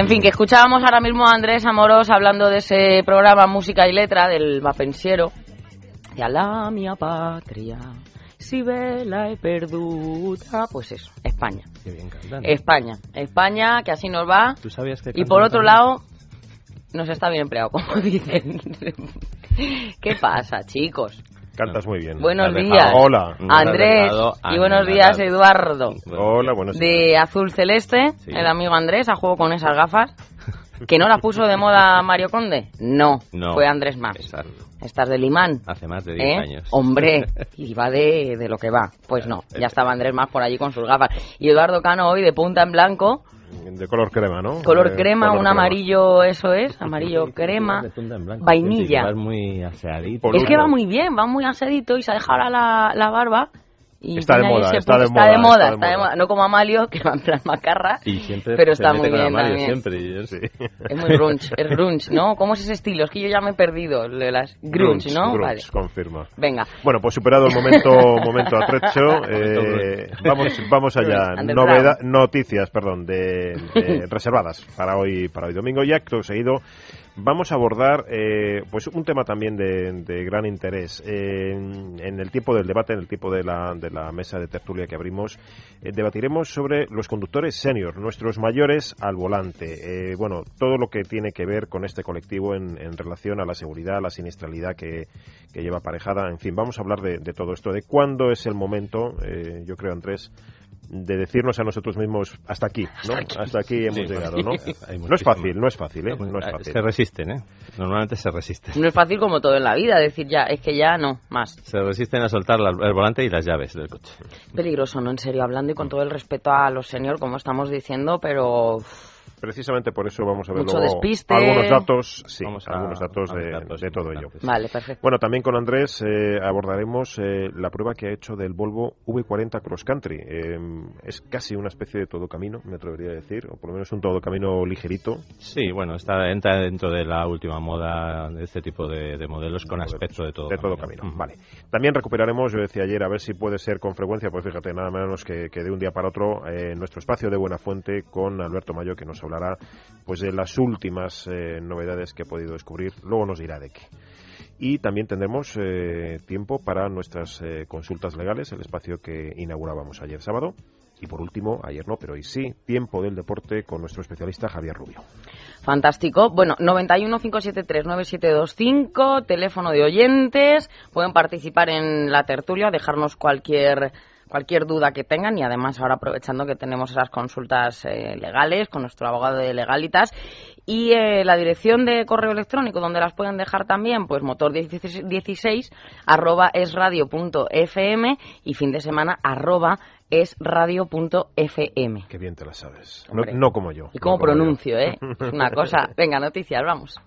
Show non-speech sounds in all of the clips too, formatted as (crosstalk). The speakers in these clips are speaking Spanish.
En fin, que escuchábamos ahora mismo a Andrés Amoros hablando de ese programa Música y Letra del Mapensiero. Y a la mía patria, si vela he perduta. Pues eso, España. Qué bien cantan. España. España, que así nos va. ¿Tú sabías que Y por otro también? lado, nos está bien empleado, como (laughs) dicen. ¿Qué pasa, chicos? Cantas muy bien. Buenos días. Hola. Andrés. Y buenos días. Eduardo. Hola, buenos días. De azul celeste, Sí. el amigo Andrés, a juego con esas gafas. ¿Que no las puso de moda Mario Conde? No, No. fue Andrés más. Exacto. Estás del imán. Hace más de 10 ¿Eh? años. Hombre, (laughs) y va de, de lo que va. Pues no, ya estaba Andrés más por allí con sus gafas. Y Eduardo Cano hoy de punta en blanco, De color crema, ¿no? color Eh, crema, color un crema. amarillo, eso es, amarillo crema, vainilla. Sí, sí, muy aseadito. Es que va muy bien, va muy asadito y se ha dejado la, la barba. Y Está de moda, está de moda, está de moda, está de moda. No como Amalio, que va en plan macarra. Y siempre Pero está muy bien Mario, también. siempre. y yo- Sí. Es muy grunge, es grunge, ¿no? ¿Cómo es ese estilo? Es que yo ya me he perdido, lo de las grunge, ¿no? grunge, Vale. confirma. Venga, Bueno, pues superado el momento, (laughs) momento atrecho, eh, vamos, vamos allá. Noticias, perdón, de, de- reservadas para hoy, para hoy domingo. Y acto seguido vamos a abordar, eh, pues un tema también de, gran interés en, en el tiempo del debate, en el tiempo de la, de la mesa de tertulia que abrimos. eh, debatiremos sobre los conductores senior, nuestros mayores al volante. Eh, bueno, todo lo que tiene que ver con este colectivo en, en relación a la seguridad, a la siniestralidad que, que lleva aparejada. En fin, vamos a hablar de, de todo esto, de cuándo es el momento, eh, yo creo, Andrés, de decirnos a nosotros mismos hasta aquí, ¿no? Hasta aquí hemos Sí, llegado, ¿no? (laughs) No es fácil, no es fácil, ¿eh? No es Ah, fácil. Se resisten, ¿eh? Normalmente se resisten. no es fácil como todo en la vida, decir ya, es que ya no, más. Se resisten a soltar la- el volante y las llaves del coche. Peligroso, ¿no? En serio, hablando y con todo el respeto a los senior, como estamos diciendo, pero Precisamente por eso vamos a ver Mucho luego despiste. algunos datos, sí, Vamos a- algunos datos a de, ver datos de todo ello. importantes. vale, perfecto. Bueno, también con Andrés eh, abordaremos eh, la prueba que ha hecho del Volvo V40 Cross Country. Eh, es casi una especie de todo camino, me atrevería a decir, o por lo menos un todo camino ligerito. Sí, bueno, está, entra dentro de la última moda de este tipo de, de modelos con Modelos aspecto de todo de todo camino. Vale. También recuperaremos, yo decía ayer, a ver si puede ser con frecuencia, pues fíjate, nada menos que, que de un día para otro, eh, nuestro espacio de Buena Fuente con Alberto Mayo, que nos hablará pues de las últimas eh, novedades que ha podido descubrir. Luego nos dirá de qué. Y también tendremos eh, tiempo para nuestras eh, consultas legales, el espacio que inaugurábamos ayer sábado. Y por último, ayer no, pero hoy sí, tiempo del deporte con nuestro especialista Javier Rubio. Fantástico. Bueno, 91 573 9725, teléfono de oyentes. Pueden participar en la tertulia, dejarnos cualquier cualquier duda que tengan y además ahora aprovechando que tenemos esas consultas eh, legales con nuestro abogado de legalitas y eh, la dirección de correo electrónico donde las pueden dejar también pues motor16 arroba esradio.fm y fin de semana arroba esradio.fm Qué bien te la sabes. No, no como yo. y no como yo. pronuncio, ¿eh? (laughs) Es una cosa. Venga, noticias, vamos.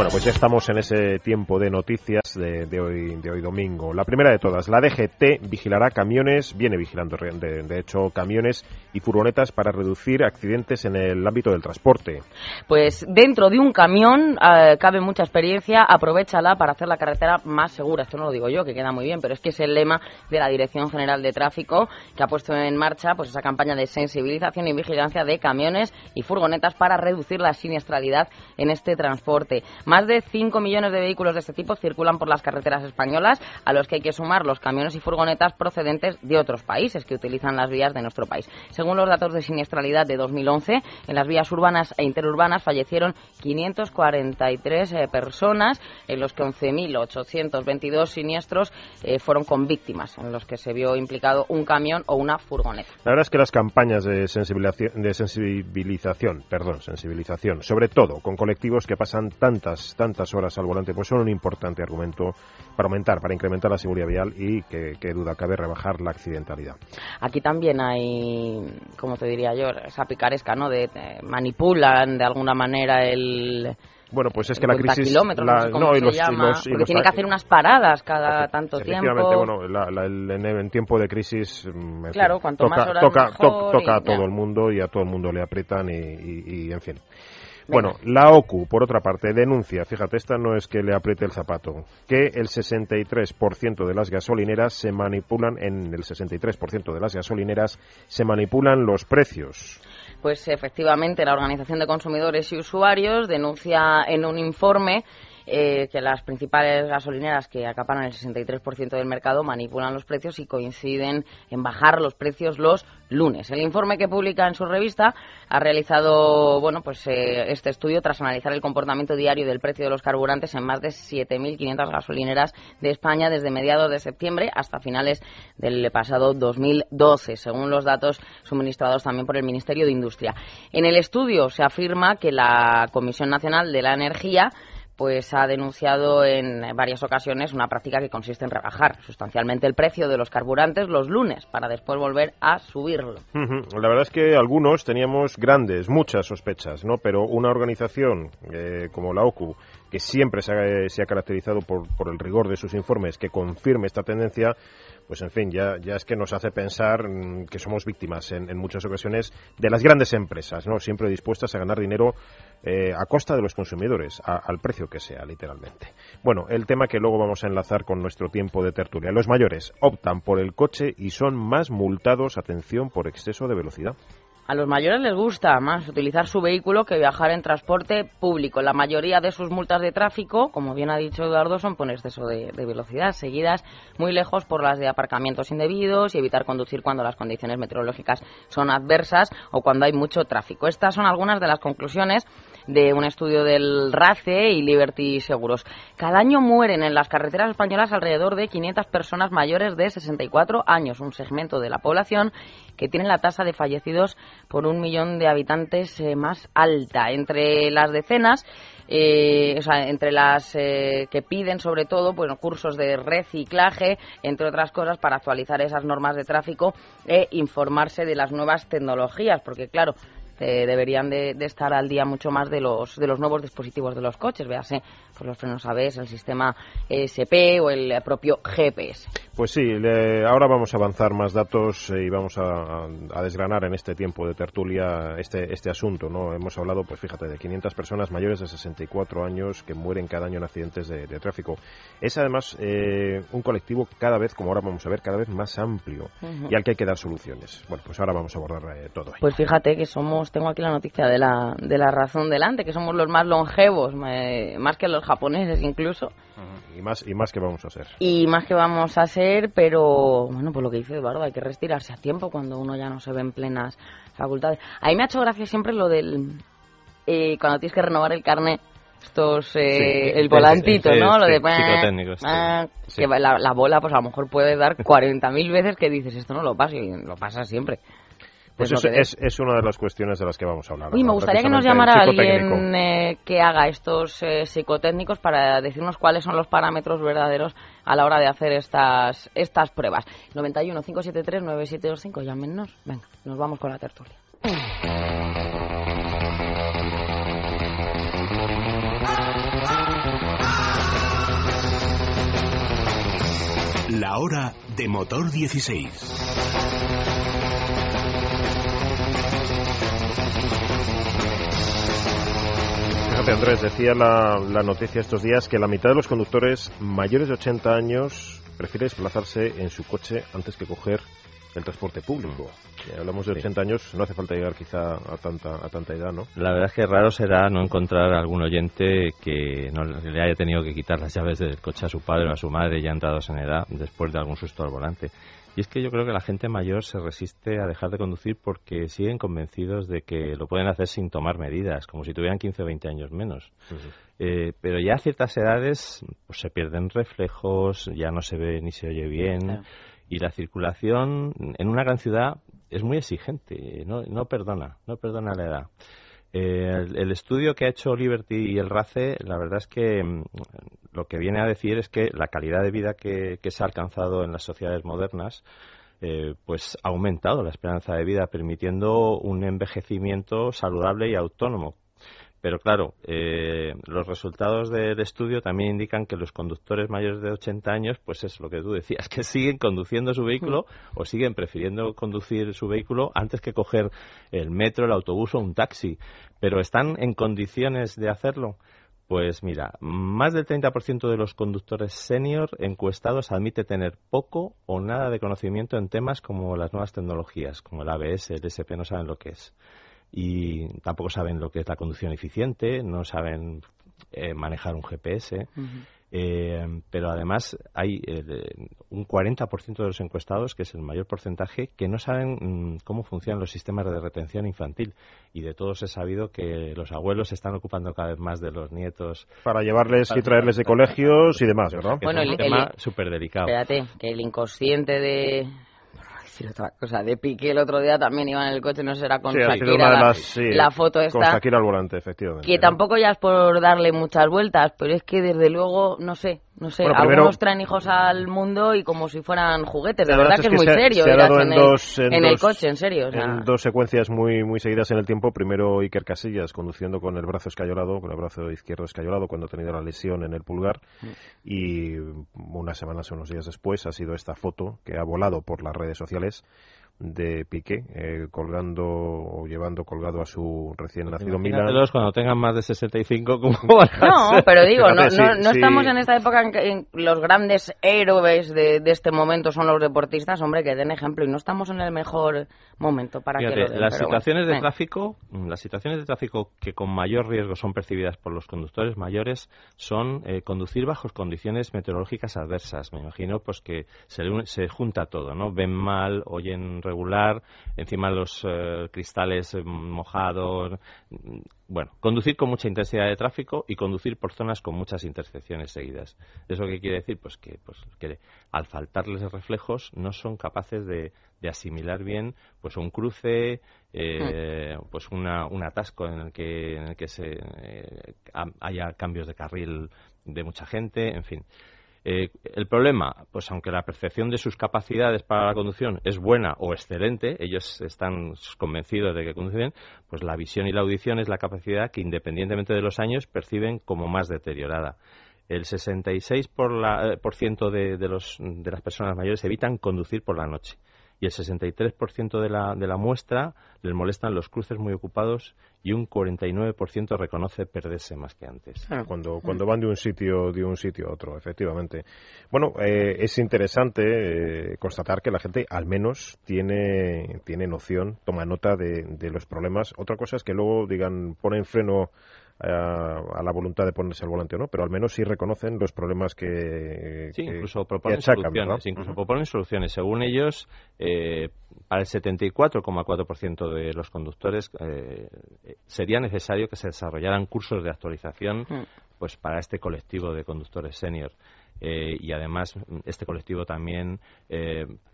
Bueno, pues ya estamos en ese tiempo de noticias de, hoy, de hoy domingo. La primera de todas, la DGT vigilará camiones, viene vigilando de hecho camiones y furgonetas para reducir accidentes en el ámbito del transporte. Pues dentro de un camión eh, cabe mucha experiencia, aprovechala para hacer la carretera más segura. Esto no lo digo yo, que queda muy bien, pero es que es el lema de la Dirección General de Tráfico que ha puesto en marcha pues esa campaña de sensibilización y vigilancia de camiones y furgonetas para reducir la siniestralidad en este transporte. Más de 5 millones de vehículos de este tipo circulan por las carreteras españolas, a los que hay que sumar los camiones y furgonetas procedentes de otros países que utilizan las vías de nuestro país. Según los datos de siniestralidad de 2011, en las vías urbanas e interurbanas fallecieron 543 eh, personas, en los que 11.822 siniestros eh, fueron con víctimas, en los que se vio implicado un camión o una furgoneta. La verdad es que las campañas de sensibilización, de sensibilización, perdón, sensibilización, sobre todo con colectivos que pasan tantas, tantas horas al volante, pues son un importante argumento para aumentar, para incrementar la seguridad vial y que, que duda cabe rebajar la accidentalidad. Aquí también hay, como te diría yo, esa picaresca, ¿no? De, de manipulan de alguna manera el bueno, pues es que la crisis... kilómetros, no sé y y los- y los tiene que hacer unas paradas cada tanto Efectivamente, tiempo. bueno, la- la- el- en, tiempo de crisis, mm, Claro, fin, cuanto toca, más horas toca, mejor toca a todo ya. el mundo y a todo el mundo le y- y, en fin. Bueno, la OCU, por otra parte, denuncia, fíjate, esta no es que le apriete el zapato, que el 63% de las gasolineras se manipulan, en el 63% de las gasolineras se manipulan los precios. Pues efectivamente, la Organización de Consumidores y Usuarios denuncia en un informe eh, que las principales gasolineras que acaparan el 63% del mercado manipulan los precios y coinciden en bajar los precios los lunes. El informe que publica en su revista ha realizado bueno, pues, eh, este estudio tras analizar el comportamiento diario del precio de los carburantes en más de 7.500 gasolineras de España desde mediados de septiembre hasta finales del pasado 2012, según los datos suministrados también por el Ministerio de Industria. En el estudio se afirma que la Comisión Nacional de la Energía pues ha denunciado en varias ocasiones una práctica que consiste en rebajar sustancialmente el precio de los carburantes los lunes para después volver a subirlo. La verdad es que algunos teníamos grandes, muchas sospechas, ¿no? Pero una organización eh, como la OCU, que siempre se ha, se ha caracterizado por, por el rigor de sus informes, que confirme esta tendencia, pues en fin, ya, ya es que nos hace pensar mm, que somos víctimas en, en muchas ocasiones de las grandes empresas, ¿no? Siempre dispuestas a ganar dinero eh, a costa de los consumidores, a- al precio que sea, literalmente. Bueno, el tema que luego vamos a enlazar con nuestro tiempo de tertulia. Los mayores optan por el coche y son más multados, atención, por exceso de velocidad. A los mayores les gusta más utilizar su vehículo que viajar en transporte público. La mayoría de sus multas de tráfico, como bien ha dicho Eduardo, son por exceso de, velocidad, seguidas muy lejos por las de aparcamientos indebidos y evitar conducir cuando las condiciones meteorológicas son adversas o cuando hay mucho tráfico. Estas son algunas de las conclusiones de un estudio del RACE y Liberty Seguros. Cada año mueren en las carreteras españolas alrededor de 500 personas mayores de 64 años, un segmento de la población que tiene la tasa de fallecidos por un millón de habitantes eh, más alta. Entre las decenas, eh, o sea, entre las eh, que piden sobre todo bueno, cursos de reciclaje, entre otras cosas, para actualizar esas normas de tráfico e informarse de las nuevas tecnologías, porque claro, eh, deberían de, de estar al día mucho más de los de los nuevos dispositivos de los coches, véase pues los frenos ABS, el sistema ESP o el propio GPS. Pues sí, le- ahora vamos a avanzar más datos eh, y vamos a, desgranar en este tiempo de tertulia este, este asunto. ¿no? Hemos hablado, pues fíjate, de 500 personas mayores de 64 años que mueren cada año en accidentes de, de tráfico. Es además eh, un colectivo cada vez, como ahora vamos a ver, cada vez más amplio y al que hay que dar soluciones. Bueno, pues ahora vamos a abordar eh, todo. ahí. Pues fíjate que somos, tengo aquí la noticia de la, de la razón delante, que somos los más longevos, eh, más que los japoneses incluso, Y más, y más que vamos a hacer. y más que vamos a ser, pero bueno, por lo que dice Eduardo, hay que retirarse a tiempo cuando uno ya no se ve en plenas facultades. A mí me ha hecho gracia siempre lo del, eh, cuando tienes que renovar el carnet, estos, eh, Sí, el volantito, ¿no? Lo de... ah, Sí. Que la bola, pues a lo mejor puede dar 40.000 veces que dices, esto no lo pasa, y lo pasa siempre. Pues Es es, es una de las cuestiones de las que vamos a hablar. Uy, me gustaría que nos llamara alguien eh, que haga estos eh, psicotécnicos para decirnos cuáles son los parámetros verdaderos a la hora de hacer estas estas pruebas. 91 573 9725, llámenos. Venga, nos vamos con la tertulia. La hora de motor 16. Fíjate, Andrés, decía la, la noticia estos días que la mitad de los conductores mayores de 80 años prefiere desplazarse en su coche antes que coger el transporte público. hablamos de 80 años, no hace falta llegar quizá a tanta, a tanta edad, ¿no? La verdad es que raro será no encontrar algún oyente que no le haya tenido que quitar las llaves del coche a su padre o a su madre ya entrados en edad después de algún susto al volante. Y es que yo creo que la gente mayor se resiste a dejar de conducir porque siguen convencidos de que lo pueden hacer sin tomar medidas, como si tuvieran 15 o 20 años menos. Eh, pero ya a ciertas edades pues, se pierden reflejos, ya no se ve ni se oye bien. Y la circulación en una gran ciudad es muy exigente, no, no perdona, no perdona la edad. Eh, el, estudio que ha hecho Liberty y el RACE, la verdad es que mm, lo que viene a decir es que la calidad de vida que, se ha alcanzado en las sociedades modernas eh, pues ha aumentado la esperanza de vida, permitiendo un envejecimiento saludable y autónomo, pero claro, eh, los resultados del estudio también indican que los conductores mayores de 80 años, pues es lo que tú decías, que (laughs) siguen conduciendo su vehículo o siguen prefiriendo conducir su vehículo antes que coger el metro, el autobús o un taxi. Pero ¿están en condiciones de hacerlo? Pues mira, más del 30% de los conductores senior encuestados admite tener poco o nada de conocimiento en temas como las nuevas tecnologías, como el ABS, el SP, no saben lo que es y tampoco saben lo que es la conducción eficiente, no saben eh, manejar un GPS. Eh, pero además hay eh, un 40% de los encuestados, que es el mayor porcentaje, que no saben mm, cómo funcionan los sistemas de retención infantil. Y de todos he sabido que los abuelos se están ocupando cada vez más de los nietos. Para llevarles y traerles de colegios y demás, ¿verdad? Bueno, es un tema súper delicado. Espérate, que el inconsciente de otra cosa. De Piqué el otro día también iba en el coche, no será con Shakira. la, foto esta. Con Shakira al volante, efectivamente. Que tampoco ya es por darle muchas vueltas, pero es que desde luego, no sé, no sé, algunos traen hijos al mundo y como si fueran juguetes. De verdad, que es, muy serio en, el, coche, en serio. En dos secuencias muy muy seguidas en el tiempo. Primero Iker Casillas conduciendo con el brazo escayolado, con el brazo izquierdo escayolado cuando ha tenido la lesión en el pulgar. Mm. Y unas semanas o unos días después ha sido esta foto que ha volado por las redes sociales guys. De Piqué, eh, colgando o llevando colgado a su recién nacido Milan. cuando tengan más de 65, como (laughs) No, pero digo, no, no, estamos en esta época en que los grandes héroes de, este momento son los deportistas, hombre, que den ejemplo, y no estamos en el mejor momento para que lo Las situaciones de tráfico, las situaciones de tráfico que con mayor riesgo son percibidas por los conductores mayores son eh, conducir bajo condiciones meteorológicas adversas. Me imagino pues que se, se junta todo, ¿no? Ven mal, oyen regular, encima los eh, cristales eh, mojados. Bueno, conducir con mucha intensidad de tráfico y conducir por zonas con muchas intersecciones seguidas. ¿Eso qué quiere decir? Pues que, pues que al faltarles reflejos no son capaces de, asimilar bien pues un cruce, eh, hmm. pues una, un atasco en el que, en el que se, haya cambios de carril de mucha gente, en fin. Eh, el problema, pues aunque la percepción de sus capacidades para la conducción es buena o excelente, ellos están convencidos de que conducen, pues la visión y la audición es la capacidad que independientemente de los años perciben como más deteriorada. El 66% por eh, por ciento de las personas mayores evitan conducir por la noche y el 63% de la, de la muestra les molestan los cruces muy ocupados y un 49% reconoce perderse más que antes. Ah. Cuando, cuando van de un sitio de un sitio a otro, efectivamente. Bueno, eh, es interesante eh, constatar que la gente al menos tiene, tiene noción, toma nota de, de los problemas. Otra cosa es que luego digan, ponen freno a, la voluntad de ponerse al volante o no, pero al menos sí reconocen los problemas que. Sí, incluso proponen soluciones. Incluso proponen soluciones. Según ellos, eh, para el 74,4% de los conductores eh, sería necesario que se desarrollaran cursos de actualización mm. pues para este colectivo de conductores senior. Eh, y además este colectivo también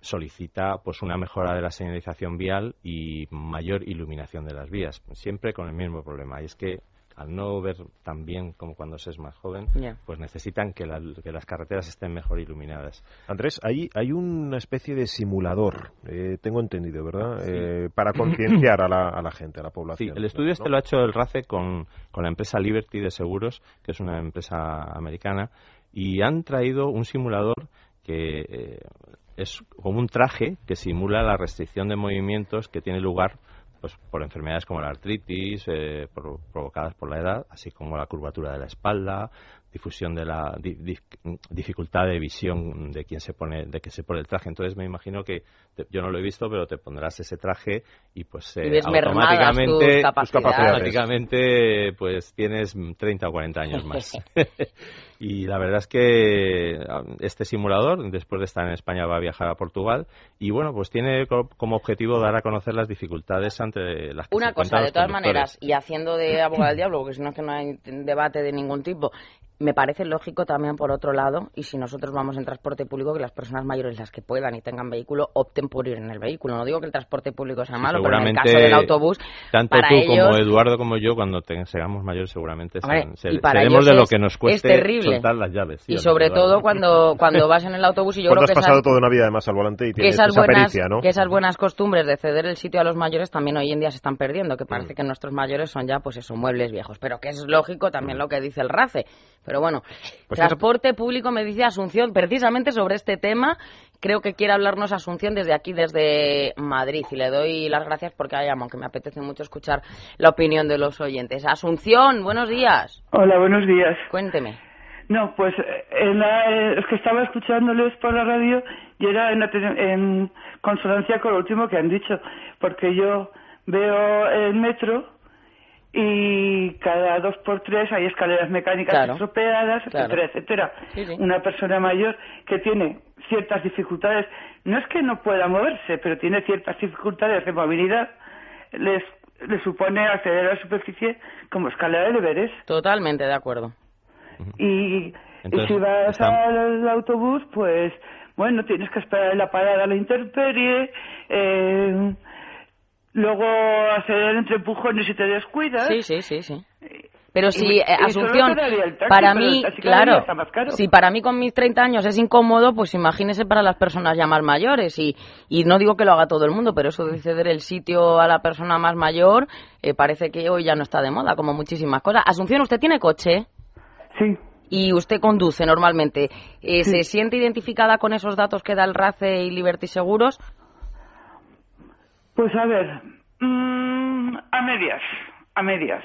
solicita pues una mejora de la señalización vial y mayor iluminación de las vías siempre con el mismo problema y es que al no ver tan bien como cuando se es más joven, pues necesitan que, las carreteras estén mejor iluminadas. Andrés, hay, hay una especie de simulador, eh, tengo entendido, ¿verdad? Eh, para concienciar a la, a la gente, a la población. Sí, el estudio este lo ha hecho el RACE con, con la empresa Liberty de Seguros, que es una empresa americana, y han traído un simulador que eh, es como un traje que simula la restricción de movimientos que tiene lugar pues por enfermedades como la artritis, eh, provocadas por la edad, así como la curvatura de la espalda, difusión de la dificultad de visión de quien se pone de que se pone el traje. Entonces me imagino que yo no lo he visto pero te pondrás ese traje y pues eh, automáticamente automáticamente pues tienes 30 o 40 años más. (laughs) Y la verdad es que um, este simulador después de estar en España va a viajar a Portugal y bueno pues tiene como objetivo dar a conocer las dificultades ante las que una cosa de todas maneras y haciendo de abogado del diablo porque si no es que no hay debate de ningún tipo me parece lógico también, por otro lado, y si nosotros vamos en transporte público, que las personas mayores, las que puedan y tengan vehículo, opten por ir en el vehículo. No digo que el transporte público sea malo, pero en el caso del autobús, tanto tú como Eduardo como yo, cuando seamos mayores, seguramente seremos de lo que nos cueste soltar las llaves. y sobre todo cuando, (laughs) cuando vas en el autobús y yo creo que... has pasado toda una vida además al volante y tienes esas buenas, ¿no? Que esas buenas costumbres de ceder el sitio a los mayores también hoy en día se están perdiendo, que parece mm. que nuestros mayores son ya, pues esos muebles viejos. Pero que es lógico también mm. lo que dice el RACE. Pero bueno, pues transporte público me dice Asunción, precisamente sobre este tema, creo que quiere hablarnos Asunción desde aquí, desde Madrid. Y le doy las gracias porque hay aunque me apetece mucho escuchar la opinión de los oyentes. Asunción, buenos días. Hola, buenos días. Cuénteme. No, pues en la, es que estaba escuchándoles por la radio y era en, en consonancia con lo último que han dicho, porque yo veo el metro y cada dos por tres hay escaleras mecánicas estropeadas, etcétera, etcétera. Una persona mayor que tiene ciertas dificultades, no es que no pueda moverse, pero tiene ciertas dificultades de movilidad, les, les supone acceder a la superficie como escalera de deberes. Totalmente de acuerdo. Y, si vas al autobús, pues bueno, tienes que esperar en la parada a la intemperie, eh, luego hacer entre empujones y te descuidas. Sí, sí, sí, sí. Pero si, Asunción, para mí, claro, si para mí con mis 30 años es incómodo, pues imagínese para las personas ya más mayores. Y, y no digo que lo haga todo el mundo, pero eso de ceder el sitio a la persona más mayor eh, parece que hoy ya no está de moda, como muchísimas cosas. Asunción, ¿usted tiene coche? Sí. Y usted conduce normalmente. Eh, ¿Se siente identificada con esos datos que da el RACE y Liberty Seguros? Pues a ver, mm, a medias, a medias.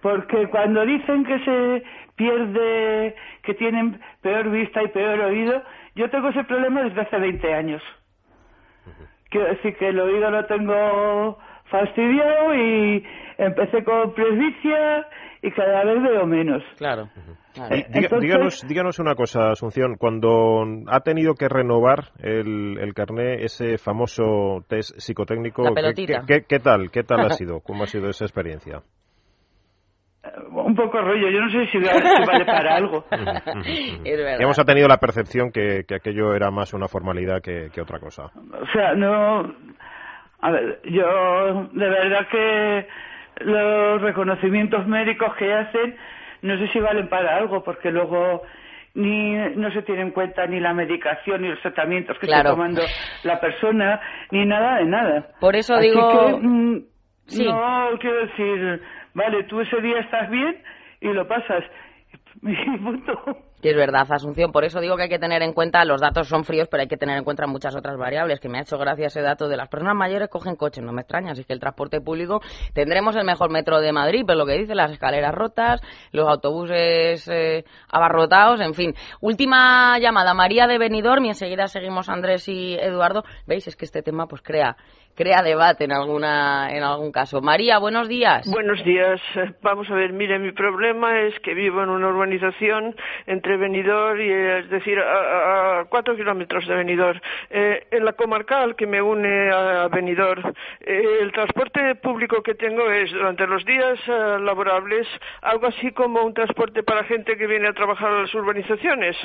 Porque cuando dicen que se pierde, que tienen peor vista y peor oído, yo tengo ese problema desde hace 20 años. Quiero decir que el oído lo tengo fastidiado y empecé con presbicia y cada vez veo menos. Claro. Díganos, una cosa, Asunción. Cuando ha tenido que renovar el, el carné, ese famoso test psicotécnico, ¿qué, tal? ¿Qué tal ha (laughs) sido? ¿Cómo ha sido esa experiencia? Eh, un poco rollo, yo no sé si, vale para (laughs) algo. Hemos ha tenido la percepción que, aquello era más una formalidad que, que otra cosa. O sea, no. A ver, yo de verdad que los reconocimientos médicos que hacen no sé si valen para algo porque luego ni no se tiene en cuenta ni la medicación ni los tratamientos que está tomando la persona ni nada de nada. Por eso digo mm, no quiero decir, vale, tú ese día estás bien y lo pasas. (laughs) punto. Y es verdad, Asunción. Por eso digo que hay que tener en cuenta, los datos son fríos, pero hay que tener en cuenta muchas otras variables. Que me ha hecho gracia ese dato de las personas mayores cogen coches. No me extraña, así que el transporte público tendremos el mejor metro de Madrid, pero lo que dice, las escaleras rotas, los autobuses eh, abarrotados, en fin. Última llamada, María de Benidorm, y enseguida seguimos Andrés y Eduardo. Veis, es que este tema pues crea crea debate en alguna en algún caso. María, buenos días. Buenos días. Vamos a ver, mire, mi problema es que vivo en una urbanización entre Benidorm y, es decir, a, cuatro kilómetros de Benidorm. Eh, en la comarcal que me une a Benidorm, eh, el transporte público que tengo es durante los días eh, laborables algo así como un transporte para gente que viene a trabajar a las urbanizaciones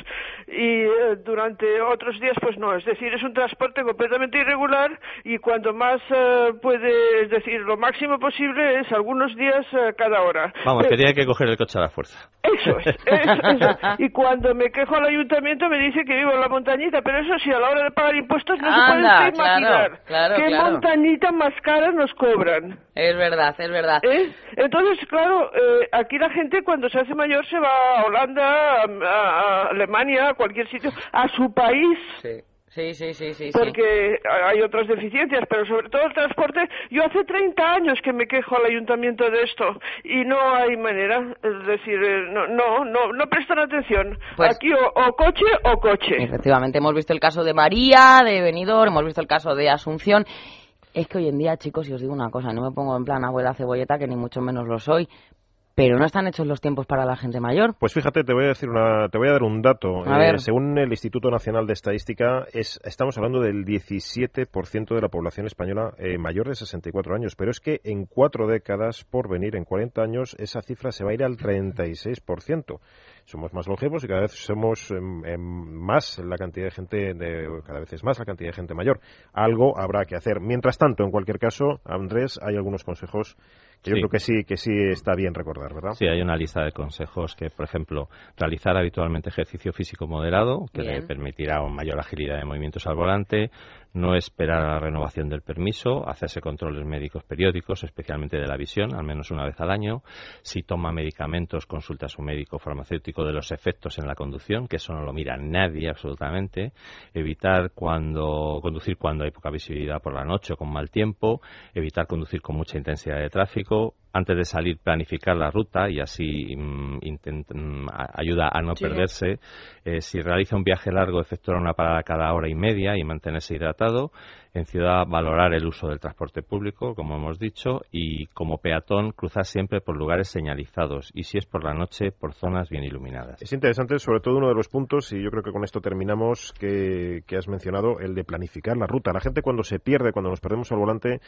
y durante otros días pues no, es decir, es un transporte completamente irregular y cuando más eh, puede, es decir, lo máximo posible es algunos días eh, cada hora. Vamos, que tiene que coger el coche a la fuerza. (laughs) Eso es, Y cuando me quejo al ayuntamiento me dice que vivo en la montañita, pero eso sí, a la hora de pagar impuestos no se puede imaginar qué montañita más cara nos cobran. Es verdad, es verdad. ¿Eh? Entonces, claro, aquí la gente cuando se hace mayor se va a Holanda, a, Alemania, a cualquier sitio, a su país. Sí, sí, sí, sí. Porque hay otras deficiencias, pero sobre todo el transporte. Yo hace 30 años que me quejo al ayuntamiento de esto y no hay manera. Es decir, eh, no, no, no, no prestan atención. Pues Aquí o, o coche o coche. Efectivamente, hemos visto el caso de María, de Benidorm, hemos visto el caso de Asunción. Es que hoy en día, chicos, y os digo una cosa, no me pongo en plan abuela cebolleta, que ni mucho menos lo soy, pero no están hechos los tiempos para la gente mayor. Pues fíjate, te voy a decir una, te voy a dar un dato. Ver. según el Instituto Nacional de Estadística, es, estamos hablando del 17% de la población española eh, mayor de 64 años, pero es que en cuatro décadas, por venir en 40 años, esa cifra se va a ir al 36%. Somos más longevos y cada vez somos em, em, más la cantidad de gente, de, cada vez es más la cantidad de gente mayor. Algo habrá que hacer. Mientras tanto, en cualquier caso, Andrés, hay algunos consejos que yo Sí. creo que sí, que sí está bien recordar, ¿verdad? Sí, hay una lista de consejos que, por ejemplo, realizar habitualmente ejercicio físico moderado, que le permitirá una mayor agilidad de movimientos al volante, no esperar a la renovación del permiso, hacerse controles médicos periódicos, especialmente de la visión, al menos una vez al año. Si toma medicamentos, consulta a su médico farmacéutico de los efectos en la conducción, que eso no lo mira nadie absolutamente. Evitar cuando conducir cuando hay poca visibilidad por la noche o con mal tiempo. Evitar conducir con mucha intensidad de tráfico. Antes de salir, planificar la ruta y así mm, mm, ayuda a no Sí. perderse. Eh, si realiza un viaje largo, efectuar una parada cada hora y media y mantenerse hidratado. En ciudad, valorar el uso del transporte público, como hemos dicho, y como peatón, cruzar siempre por lugares señalizados y si es por la noche, por zonas bien iluminadas. Es interesante, sobre todo uno de los puntos, y yo creo que con esto terminamos, que, que has mencionado, el de planificar la ruta. La gente cuando se pierde, cuando nos perdemos al volante,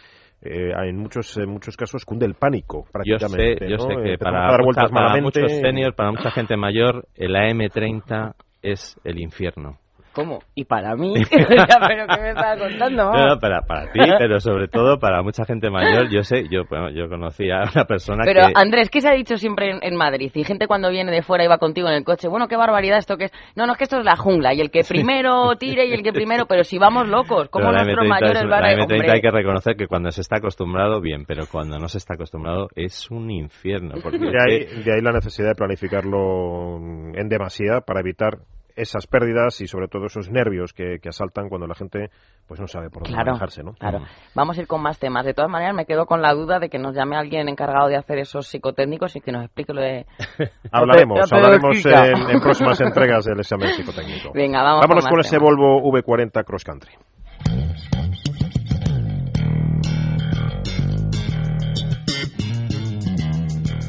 eh, en muchos en muchos casos cunde el pánico, Yo sé, prácticamente. yo ¿no? sé que Empezamos para, a dar mucha- para muchos seniors, para mucha gente mayor, el AM30 es el infierno. ¿Cómo? ¿Y para mí? (laughs) (laughs) ¿Pero qué me estás contando? No, no, para, para ti, pero sobre todo para mucha gente mayor. Yo sé, yo, bueno, yo conocí a una persona Pero que... Andrés, ¿qué se ha dicho siempre en, en Madrid? Y gente cuando viene de fuera y va contigo en el coche, bueno, qué barbaridad esto que es. No, no, es que esto es la jungla y el que primero tire y el que primero, pero si vamos locos, ¿cómo Pero la nuestros M30 mayores es- van la a M30 hombre? hay que reconocer que cuando se está acostumbrado, bien, pero cuando no se está acostumbrado es un infierno. Porque De ahí, de ahí la necesidad de planificarlo en demasía para evitar esas pérdidas y sobre todo esos nervios que, que asaltan cuando la gente pues no sabe por dónde Claro, manejarse, ¿no? claro. Vamos a ir con más temas. De todas maneras, me quedo con la duda de que nos llame alguien encargado de hacer esos psicotécnicos y que nos explique lo de... (laughs) Hablaremos, hablaremos en, en próximas entregas del examen psicotécnico. (laughs) Venga, vamos Vámonos con con ese. Volvo V40 Cross Country.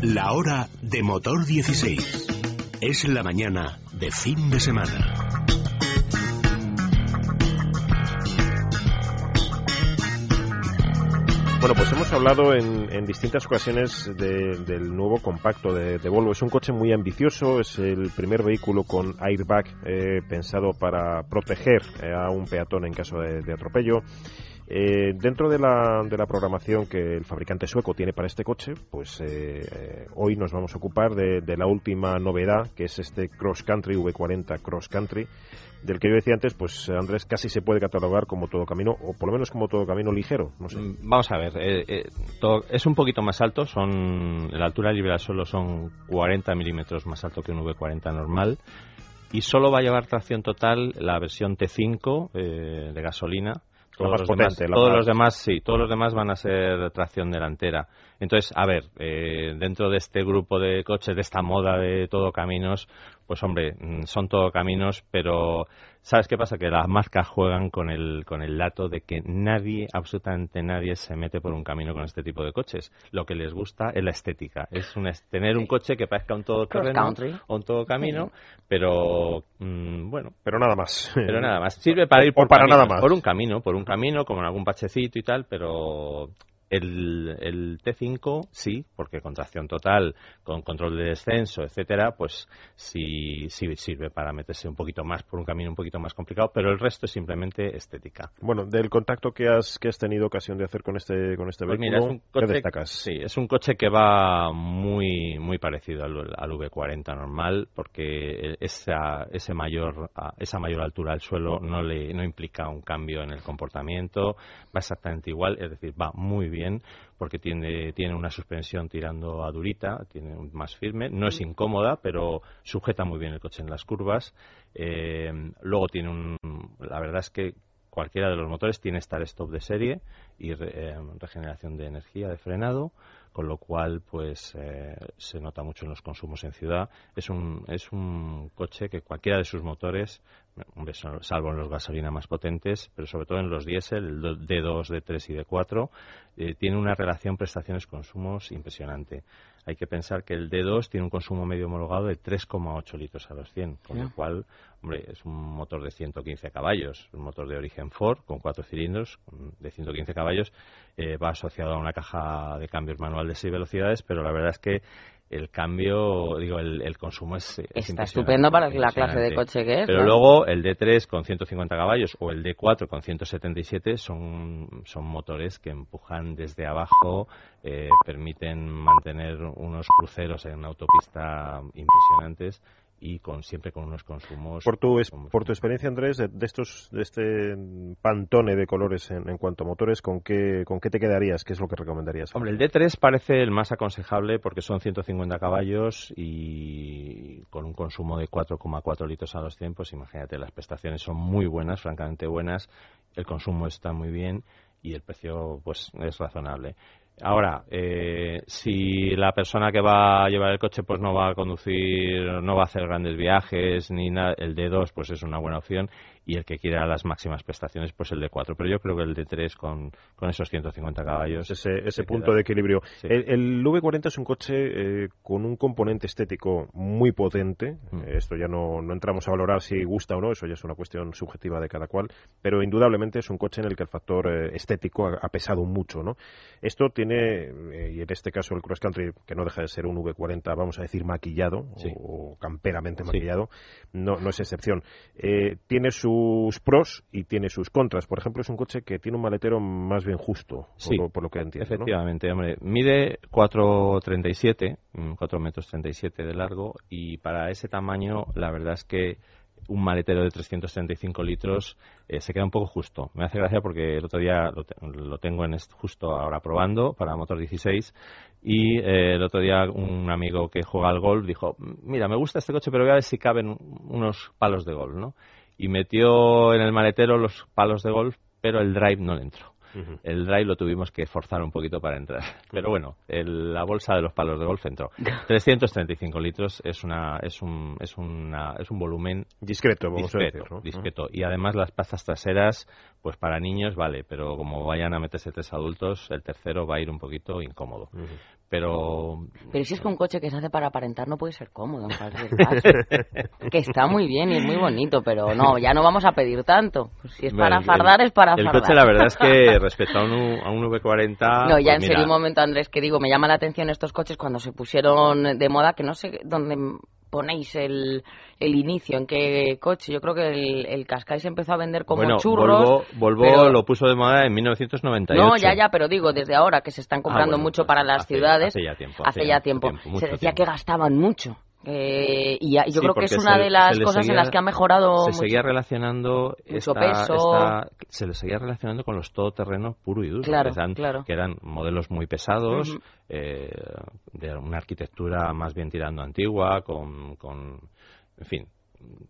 La hora de motor 16. Es la mañana de fin de semana. Bueno, pues hemos hablado en, en distintas ocasiones de- del nuevo compacto de, de Volvo. Es un coche muy ambicioso, es el primer vehículo con airbag eh, pensado para proteger eh, a un peatón en caso de, de atropello. Eh, dentro de la, de la programación que el fabricante sueco tiene para este coche, pues eh, eh, hoy nos vamos a ocupar de, la última novedad, que es este Cross Country V40 Cross Country, del que yo decía antes, pues Andrés casi se puede catalogar como todo camino, o por lo menos como todo camino ligero, no sé. Mm, Vamos a ver, eh, eh, todo- es un poquito más alto, son la altura libre al suelo son 40 milímetros más alto que un V40 normal y solo va a llevar tracción total la versión T5 eh, de gasolina. Más los potente, demás, todos los demás sí, todos los demás van a ser tracción delantera. Entonces, a ver, eh, dentro de este grupo de coches, de esta moda de todo caminos, pues hombre, mm, son todo caminos, pero ¿sabes qué pasa? Que las marcas juegan con el, con el dato de que nadie, absolutamente nadie, se mete por un camino con este tipo de coches. Lo que les gusta es la estética. Es una, es tener un coche que parezca un todoterreno Cross-country. o un todo camino, pero mm, bueno, Pero nada más. pero nada más. Sirve para ir O por para caminos, nada más. Por un camino, por un camino, como en algún pachecito y tal, pero el, el T5 sí, porque con tracción total, con control de descenso, etcétera, pues sí, sí sirve para meterse un poquito más por un camino un poquito más complicado, pero el resto es simplemente estética. Bueno, del contacto que has que has tenido ocasión de hacer con este con este Pues vehículo, mira, es un ¿qué coche, destacas? sí, es un coche que va muy muy parecido al, al V40 normal, porque esa ese mayor a- esa mayor altura al suelo no le no implica un cambio en el comportamiento, va exactamente igual, es decir, va muy bien bien porque tiene, tiene una suspensión tirando a durita, tiene más firme, no es incómoda, pero sujeta muy bien el coche en las curvas. Eh, luego tiene un, la verdad es que cualquiera de los motores tiene start-stop de serie y eh, regeneración de energía de frenado con lo cual pues eh, se nota mucho en los consumos en ciudad. Es un, es un coche que cualquiera de sus motores, salvo en los gasolina más potentes, pero sobre todo en los diésel, el D2, D3 y D4, eh, tiene una relación prestaciones-consumos impresionante. Hay que pensar que el D2 tiene un consumo medio homologado de 3,8 litros a los 100, con lo cual, hombre, es un motor de 115 caballos, un motor de origen Ford con cuatro cilindros de 115 caballos, eh, va asociado a una caja de cambios manual de 6 velocidades, pero la verdad es que el cambio, digo, el, consumo es, Está estupendo para la clase de coche que es. Pero luego el D3 con 150 caballos o el D4 con 177 son, son motores que empujan desde abajo, eh, permiten mantener unos cruceros en autopista impresionantes y con siempre con unos consumos. Por tu, por tu experiencia, Andrés, de, estos de este pantone de colores en, cuanto a motores, ¿con qué, ¿con qué te quedarías? ¿Qué es lo que recomendarías? Hombre, el D3 parece el más aconsejable porque son 150 caballos y con un consumo de 4,4 litros a los tiempos. Imagínate, las prestaciones son muy buenas, francamente buenas, el consumo está muy bien y el precio pues es razonable. Ahora, eh, si la persona que va a llevar el coche pues no va a conducir, no va a hacer grandes viajes ni nada, el D2 pues es una buena opción y el que quiera las máximas prestaciones, pues el de 4. Pero yo creo que el de 3 con, con esos 150 caballos. Ese, ese punto de equilibrio. El, V40 es un coche eh, con un componente estético muy potente. Mm. Eh, esto ya no, no entramos a valorar si gusta o no, eso ya es una cuestión subjetiva de cada cual. Pero indudablemente es un coche en el que el factor eh, estético ha, pesado mucho. ¿no? Esto tiene, y en este caso el Cross Country, que no deja de ser un V40, vamos a decir, maquillado o, camperamente maquillado, no, no es excepción. tiene su sus pros y tiene sus contras. Por ejemplo, es un coche que tiene un maletero más bien justo, por, lo, que entiendo. Efectivamente, hombre, mide 4,37, 4 mm, metros 37 de largo y para ese tamaño la verdad es que un maletero de 335 litros eh, se queda un poco justo. Me hace gracia porque el otro día lo, tengo en justo ahora probando para motor 16 y eh, el otro día un amigo que juega al golf dijo, mira, me gusta este coche pero voy a ver si caben unos palos de golf, ¿no? Y metió en el maletero los palos de golf, pero el drive no le entró. El drive lo tuvimos que forzar un poquito para entrar. (laughs) Pero bueno, la bolsa de los palos de golf entró. 335 litros es una es un es una es un volumen discreto, vamos discreto, a discreto. Y además las pastas traseras, pues para niños vale, pero como vayan a meterse tres adultos, el tercero va a ir un poquito incómodo. Pero pero si es que un coche que se hace para aparentar no puede ser cómodo en cualquier (laughs) caso. que está muy bien y es muy bonito, pero no, ya no vamos a pedir tanto. Pues si es para fardar, es para fardar. El coche la verdad es que (laughs) respecto a un, a un V40... No, ya pues en serio un momento, Andrés, que digo, me llama la atención estos coches cuando se pusieron de moda, que no sé dónde ponéis el, el inicio, en qué coche. Yo creo que el, el Qashqai se empezó a vender como bueno, churros. Volvo, lo puso de moda en 1998. No, ya, ya, pero digo, desde ahora que se están comprando ah, mucho para las ciudades. Hace ya tiempo. Hace, ya tiempo. se decía que gastaban mucho. Eh, y yo creo que es una de las cosas en las que ha mejorado. Se seguía relacionando mucho peso. se le seguía relacionando con los todoterrenos puro y duro, que, eran, modelos muy pesados, eh, de una arquitectura más bien tirando antigua, con, con, en fin,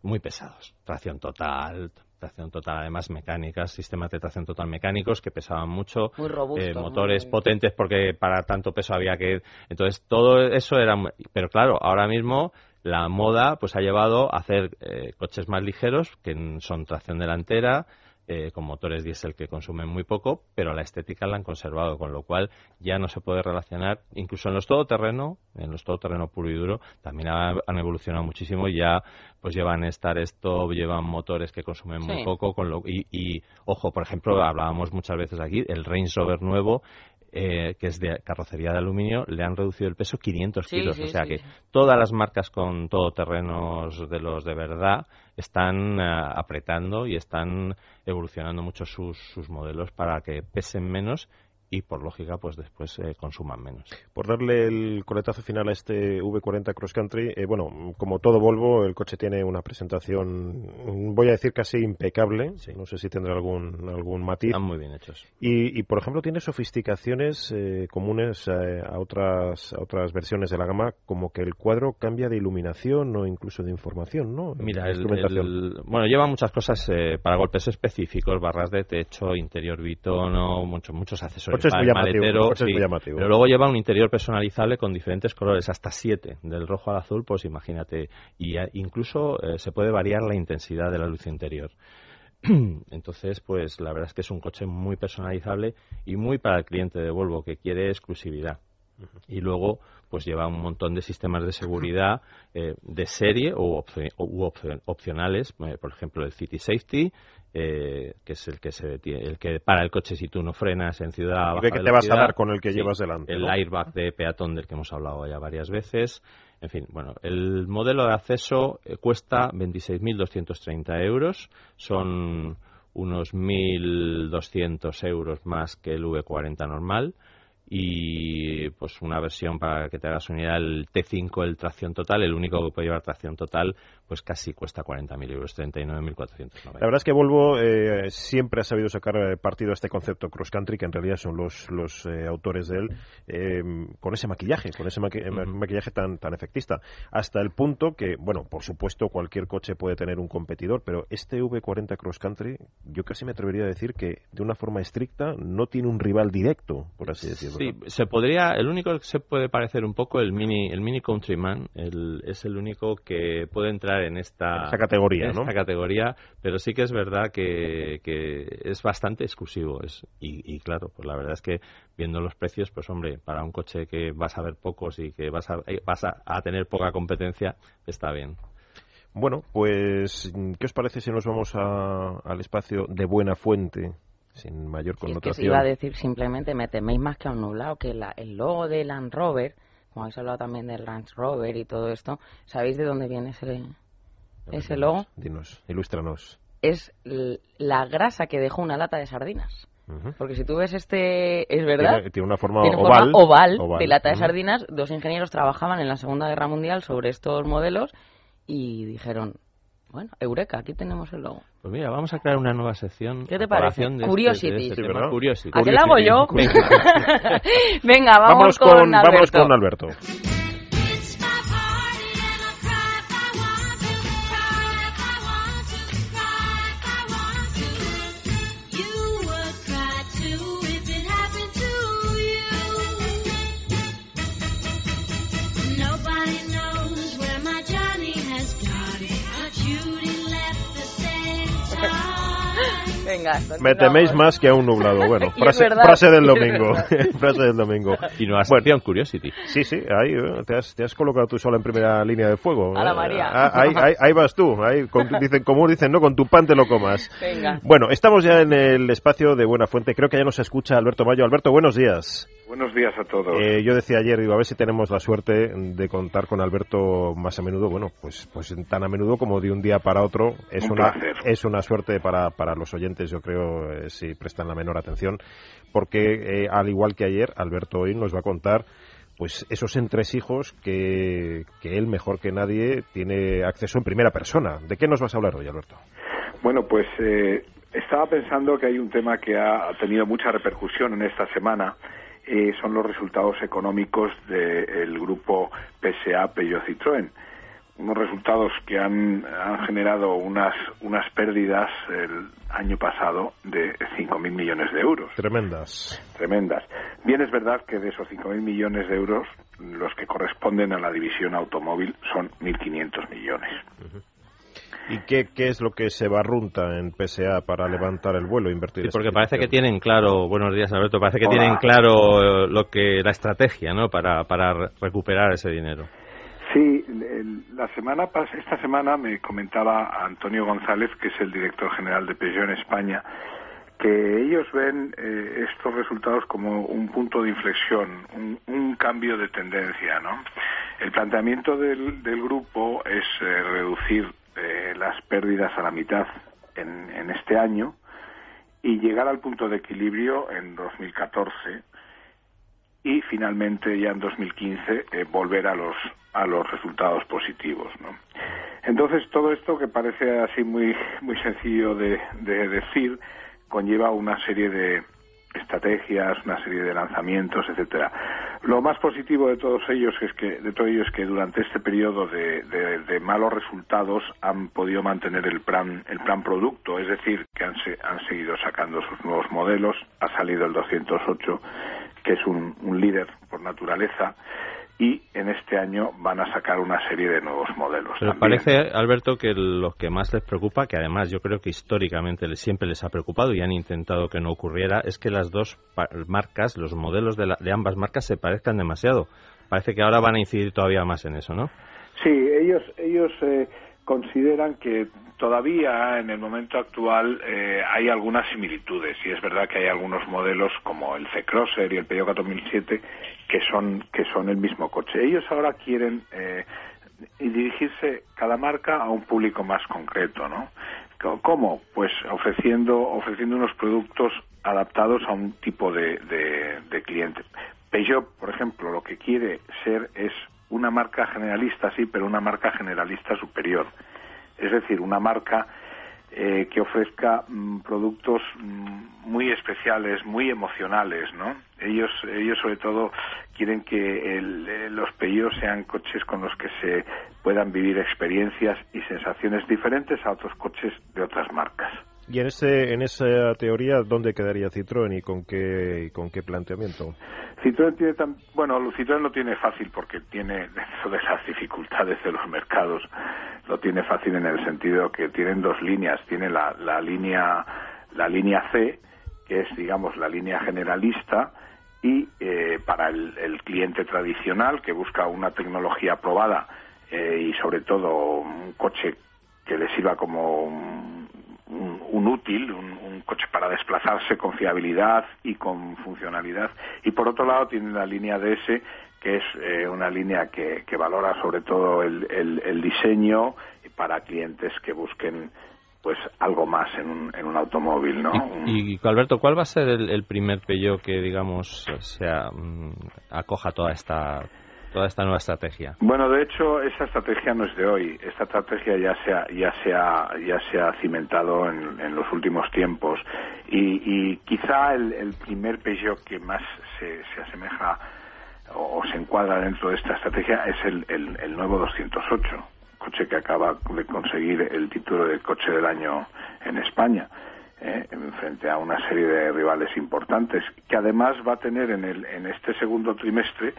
muy pesados. Tracción total, tracción total, además mecánicas, sistemas de tracción total mecánicos que pesaban mucho, eh, motores potentes porque para tanto peso había que... Entonces todo eso era... Pero claro, ahora mismo la moda pues ha llevado a hacer eh, coches más ligeros que son tracción delantera, eh, con motores diésel que consumen muy poco, pero la estética la han conservado, con lo cual ya no se puede relacionar, incluso en los todoterreno, en los todoterreno puro y duro, también han evolucionado muchísimo ya pues llevan Star Stop, llevan motores que consumen muy poco, con lo, y, y, ojo, por ejemplo, hablábamos muchas veces aquí, el Range Rover nuevo eh, que es de carrocería de aluminio, le han reducido el peso 500 kilos. o sea que todas las marcas con todoterrenos de los de verdad están eh, apretando y están evolucionando mucho sus, sus modelos para que pesen menos y por lógica pues después eh, consuman menos. Por darle el coletazo final a este V40 Cross Country, eh, bueno, como todo Volvo, el coche tiene una presentación, voy a decir casi impecable, no sé si tendrá algún, algún matiz. Están muy bien hechos. Y, y por ejemplo tiene sofisticaciones eh, comunes a, otras, a otras versiones de la gama, como que el cuadro cambia de iluminación o incluso de información, ¿no? Mira, el, bueno, lleva muchas cosas para golpes específicos, barras de techo, interior bitono, muchos muchos accesorios pero luego lleva un interior personalizable con diferentes colores, hasta siete, del rojo al azul, pues imagínate. Y incluso eh, se puede variar la intensidad de la luz interior. (clears throat) Entonces, pues la verdad es que es un coche muy personalizable y muy para el cliente de Volvo que quiere exclusividad. Y luego, pues lleva un montón de sistemas de seguridad (laughs) eh, de serie o, opcionales, eh, por ejemplo el City Safety, eh, que es el que se el que para el coche si tú no frenas en ciudad. ¿Y que te vas a dar con el que llevas delante? El airbag de peatón del que hemos hablado ya varias veces. En fin, bueno, el modelo de acceso eh, cuesta 26.230 euros. Son unos 1.200 euros más que el V40 normal y pues una versión para que te hagas unidad el T5 el tracción total el único que puede llevar tracción total pues casi cuesta 40.000 euros 39.490 la verdad es que Volvo eh, siempre ha sabido sacar eh, partido a este concepto cross country que en realidad son los los eh, autores de él con ese maquillaje con ese maquillaje tan tan efectista. Hasta el punto que bueno por supuesto cualquier coche puede tener un competidor pero este V40 cross country yo casi me atrevería a decir que de una forma estricta no tiene un rival directo por así decirlo Sí, se podría, el único que se puede parecer un poco el Mini, el Mini Countryman, es el único que puede entrar en esta, categoría, esta categoría, pero sí que es verdad que, es bastante exclusivo. Es, y, claro, pues la verdad es que viendo los precios, pues hombre, para un coche que vas a ver pocos y que vas a, eh, vas a, tener poca competencia, está bien. Bueno, pues, ¿qué os parece si nos vamos al espacio de Buena Fuente? Sin mayor connotación. es que se iba a decir simplemente, me teméis más que a un nublado, que el logo de Land Rover, como habéis hablado también del Land Rover y todo esto, ¿sabéis de dónde viene ese, ese logo? Dinos, ilústranos. Es la grasa que dejó una lata de sardinas. Porque si tú ves este, es verdad, tiene, una forma, oval, oval, de lata de sardinas. Dos ingenieros trabajaban en la Segunda Guerra Mundial sobre estos modelos y dijeron, bueno, Eureka, aquí tenemos el logo. Pues mira, vamos a crear una nueva sección. ¿Qué te parece? De Curiosity. Este, de Curiosity. ¿A qué la hago yo? (laughs) Venga, vamos con, Alberto. Vamos con Alberto. Me teméis más que a un nublado. Bueno, (laughs) frase, del (laughs) domingo. (laughs) frase del domingo. Y no has bueno, Curiosity. Sí, sí, ahí eh, te has, te has, colocado tú sola en primera línea de fuego. A la María. Ah, ahí, ahí, vas tú. Ahí, dicen, como dicen, no, con tu pan te lo comas. Venga. Bueno, estamos ya en el espacio de Buena Fuente. Creo que ya nos escucha Alberto Mayo. Alberto, buenos días. Buenos días a todos. Eh, yo decía ayer, digo, a ver si tenemos la suerte de contar con Alberto más a menudo. Bueno, pues, pues tan a menudo como de un día para otro. Es un una, es una suerte para, para los oyentes, yo creo, eh, si prestan la menor atención, porque eh, al igual que ayer, Alberto hoy nos va a contar pues esos entresijos que, que él mejor que nadie tiene acceso en primera persona. ¿De qué nos vas a hablar hoy, Alberto? Bueno, pues estaba pensando que hay un tema que ha tenido mucha repercusión en esta semana eh, son los resultados económicos del grupo PSA Peugeot Citroën. Unos resultados que han, generado unas, unas pérdidas el año pasado de 5.000 millones de euros. Tremendas. Tremendas. Bien es verdad que de esos 5.000 millones de euros, los que corresponden a la división automóvil son 1.500 millones. ¿Y qué, qué, es lo que se barrunta en PSA para levantar el vuelo, invertir? Sí, porque parece que tienen claro, buenos días Alberto, parece que tienen claro lo que la estrategia, ¿no? Para, para recuperar ese dinero. Sí, la semana esta semana me comentaba Antonio González, que es el director general de Peugeot en España, que ellos ven eh, estos resultados como un punto de inflexión, un, un, cambio de tendencia, ¿no? El planteamiento del, del grupo es eh, reducir las pérdidas a la mitad en, este año y llegar al punto de equilibrio en 2014 y finalmente ya en 2015 eh, volver a los a los resultados positivos ¿no? entonces todo esto que parece así muy muy sencillo de decir conlleva una serie de estrategias, una serie de lanzamientos, etcétera. Lo más positivo de todos ellos es que de todo ello es que durante este periodo de, de, de, malos resultados han podido mantener el plan el plan producto, es decir, que han, han seguido sacando sus nuevos modelos. Ha salido el 208, que es un, un líder por naturaleza y en este año van a sacar una serie de nuevos modelos. Pero parece, Alberto, que lo que más les preocupa, que además yo creo que históricamente siempre les ha preocupado y han intentado que no ocurriera, es que las dos marcas, los modelos de, la, de ambas marcas se parezcan demasiado. Parece que ahora van a incidir todavía más en eso, ¿no? Sí, ellos, ellos eh, consideran que todavía en el momento actual eh, hay algunas similitudes y es verdad que hay algunos modelos como el C-Crosser y el Peugeot 4007 que son que son el mismo coche. Ellos ahora quieren eh, dirigirse cada marca a un público más concreto, ¿no? ¿Cómo? Pues ofreciendo ofreciendo unos productos adaptados a un tipo de, de, de cliente. Peugeot, por ejemplo, lo que quiere ser es una marca generalista, sí, pero una marca generalista superior. Es decir, una marca eh, que ofrezca mm, productos mm, muy especiales, muy emocionales, ¿no? Ellos, ellos sobre todo quieren que el, eh, los Peugeot sean coches con los que se puedan vivir experiencias y sensaciones diferentes a otros coches de otras marcas. Y en, ese, en esa teoría, ¿dónde quedaría Citroën y con qué, con qué planteamiento? Citroën tiene tan, bueno, Citroën lo tiene fácil porque tiene (laughs) dentro de las dificultades de los mercados, lo tiene fácil en el sentido que tienen dos líneas, tiene la, la línea la línea C, que es digamos la línea generalista y eh, para el, el, cliente tradicional que busca una tecnología probada eh, y sobre todo un coche que le sirva como un, un, útil, un, un, coche para desplazarse con fiabilidad y con funcionalidad. Y por otro lado tiene la línea DS, que es eh, una línea que, que, valora sobre todo el, el, el, diseño para clientes que busquen pues algo más en un, en un automóvil, ¿no? Y, y, Alberto, ¿cuál va a ser el, el primer Peugeot que, digamos, sea, mm, acoja toda esta toda esta nueva estrategia? Bueno, de hecho, esa estrategia no es de hoy. Esta estrategia ya se ha, ya se ha, ya se ha cimentado en, en los últimos tiempos. Y, y quizá el, el, primer Peugeot que más se, se asemeja o, se encuadra dentro de esta estrategia es el, el, el nuevo 208, coche que acaba de conseguir el título de coche del año en España. Eh, frente a una serie de rivales importantes, que además va a tener en, el, en este segundo trimestre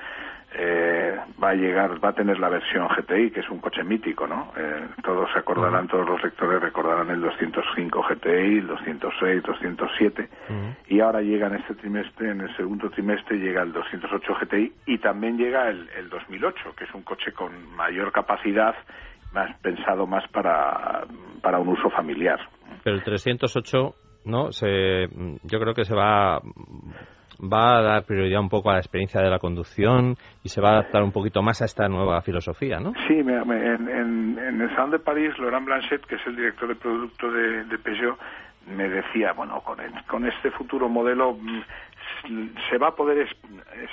eh, va a llegar, va a tener la versión GTI, que es un coche mítico, ¿no? Eh, todos se acordarán, uh -huh. todos los lectores recordarán el 205 GTI, el 206, 207, uh -huh. y ahora llega en este trimestre, en el segundo trimestre llega el 208 GTI y también llega el, el 2008, que es un coche con mayor capacidad, más pensado más para, para un uso familiar. Pero el 308, ¿no? Se, yo creo que se va va a dar prioridad un poco a la experiencia de la conducción y se va a adaptar un poquito más a esta nueva filosofía, ¿no? Sí, me, en, el Salón de París, Laurent Blanchet, que es el director de producto de, de Peugeot, me decía, bueno, con, el, con este futuro modelo se va a poder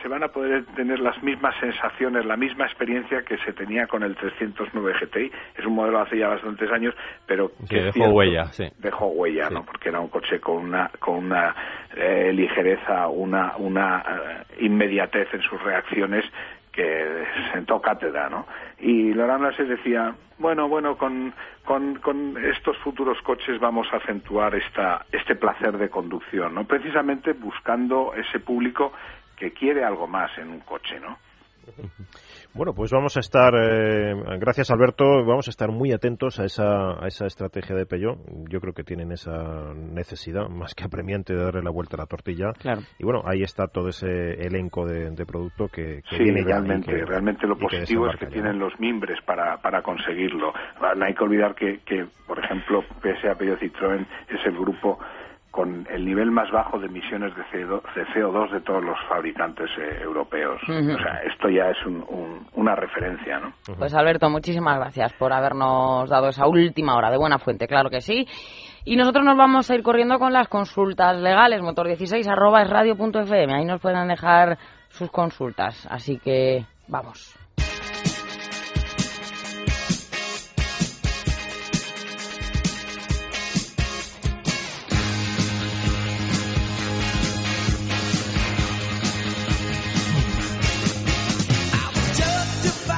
se van a poder tener las mismas sensaciones, la misma experiencia que se tenía con el 309 GTI. Es un modelo hace ya bastantes años, pero que dejó cierto, huella, sí. Dejó huella, sí. ¿no? Porque era un coche con una con una eh, ligereza, una una uh, inmediatez en sus reacciones que sentó cátedra, ¿no? Y Laurent se decía, bueno, bueno, con, con, con, estos futuros coches vamos a acentuar esta, este placer de conducción, ¿no? Precisamente buscando ese público que quiere algo más en un coche, ¿no? (laughs) Bueno, pues vamos a estar, eh, gracias Alberto, vamos a estar muy atentos a esa, a esa estrategia de Peugeot. Yo creo que tienen esa necesidad más que apremiante de darle la vuelta a la tortilla. Claro. Y bueno, ahí está todo ese elenco de, de producto que, que sí, viene realmente, ya. Que, realmente lo positivo es que ya. tienen los mimbres para, para conseguirlo. No hay que olvidar que, que por ejemplo, PSA Peugeot Citroën es el grupo con el nivel más bajo de emisiones de CO2 de todos los fabricantes eh, europeos. O sea, esto ya es una referencia, ¿no? Pues Alberto, muchísimas gracias por habernos dado esa última hora de buena fuente, claro que sí. Y nosotros nos vamos a ir corriendo con las consultas legales, motor16 arroba es radio.fm. Ahí nos pueden dejar sus consultas. Así que vamos.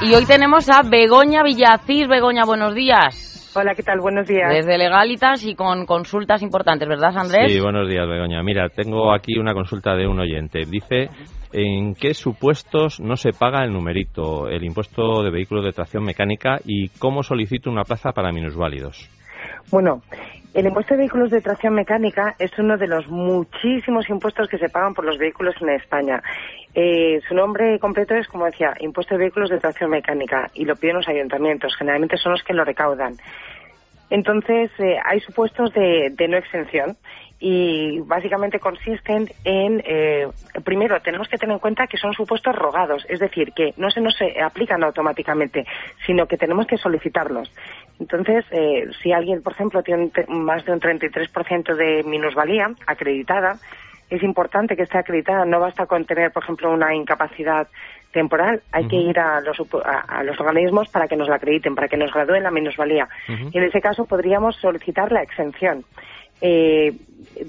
Y hoy tenemos a Begoña Villacís. Begoña, buenos días. Hola, ¿qué tal? Buenos días. Desde Legalitas y con consultas importantes, ¿verdad, Andrés? Sí, buenos días, Begoña. Mira, tengo aquí una consulta de un oyente. Dice, ¿en qué supuestos no se paga el numerito, el impuesto de vehículos de tracción mecánica y cómo solicito una plaza para minusválidos? Bueno, el impuesto de vehículos de tracción mecánica es uno de los muchísimos impuestos que se pagan por los vehículos en España. Eh, su nombre completo es, como decía, impuesto de vehículos de tracción mecánica y lo piden los ayuntamientos. Generalmente son los que lo recaudan. Entonces, eh, hay supuestos de, no exención y básicamente consisten en, eh, primero, tenemos que tener en cuenta que son supuestos rogados, es decir, que no se nos aplican automáticamente, sino que tenemos que solicitarlos. Entonces, eh, si alguien, por ejemplo, tiene más de un 33% de minusvalía acreditada, es importante que esté acreditada. No basta con tener, por ejemplo, una incapacidad temporal. Hay que ir a los, a, los, organismos para que nos la acrediten, para que nos gradúen la minusvalía. Y en ese caso podríamos solicitar la exención. Eh,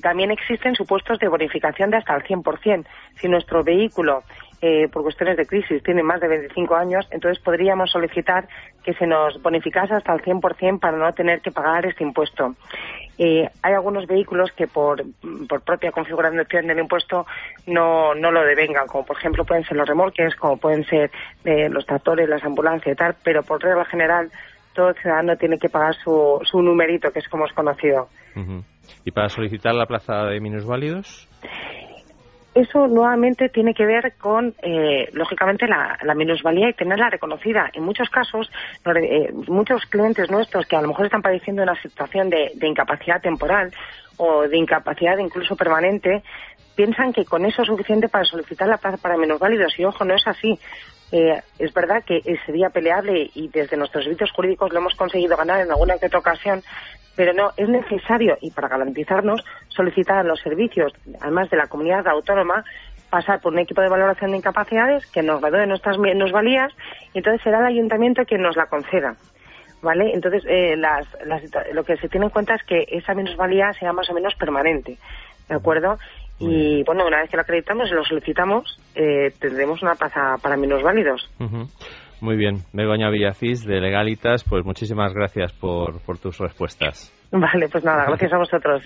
también existen supuestos de bonificación de hasta el 100%. Si nuestro vehículo, eh, por cuestiones de crisis, tiene más de 25 años, entonces podríamos solicitar que se nos bonificase hasta el 100% para no tener que pagar este impuesto. Eh, hay algunos vehículos que por, propia configuración del impuesto no, no lo devengan, como por ejemplo pueden ser los remolques, como pueden ser eh, los tractores, las ambulancias y tal, pero por regla general todo ciudadano tiene que pagar su, su numerito, que es como es conocido. ¿Y para solicitar la plaza de minusválidos? Eso nuevamente tiene que ver con, eh, lógicamente, la, minusvalía y tenerla reconocida. En muchos casos, eh, muchos clientes nuestros que a lo mejor están padeciendo una situación de, incapacidad temporal o de incapacidad incluso permanente, piensan que con eso es suficiente para solicitar la plaza para minusválidos. Y ojo, no es así. Eh, es verdad que sería peleable y desde nuestros servicios jurídicos lo hemos conseguido ganar en alguna que otra ocasión, pero no, es necesario, y para garantizarnos, solicitar a los servicios, además de la comunidad autónoma, pasar por un equipo de valoración de incapacidades que nos valore nuestras minusvalías y entonces será el ayuntamiento quien nos la conceda. ¿Vale? Entonces, eh, lo que se tiene en cuenta es que esa minusvalía sea más o menos permanente. ¿De acuerdo? Y bueno, una vez que lo acreditamos y lo solicitamos, eh, tendremos una plaza para minusválidos. Muy bien. Begoña Villacís, de Legalitas, pues muchísimas gracias por, por tus respuestas. Vale, pues nada, (laughs) gracias a vosotros.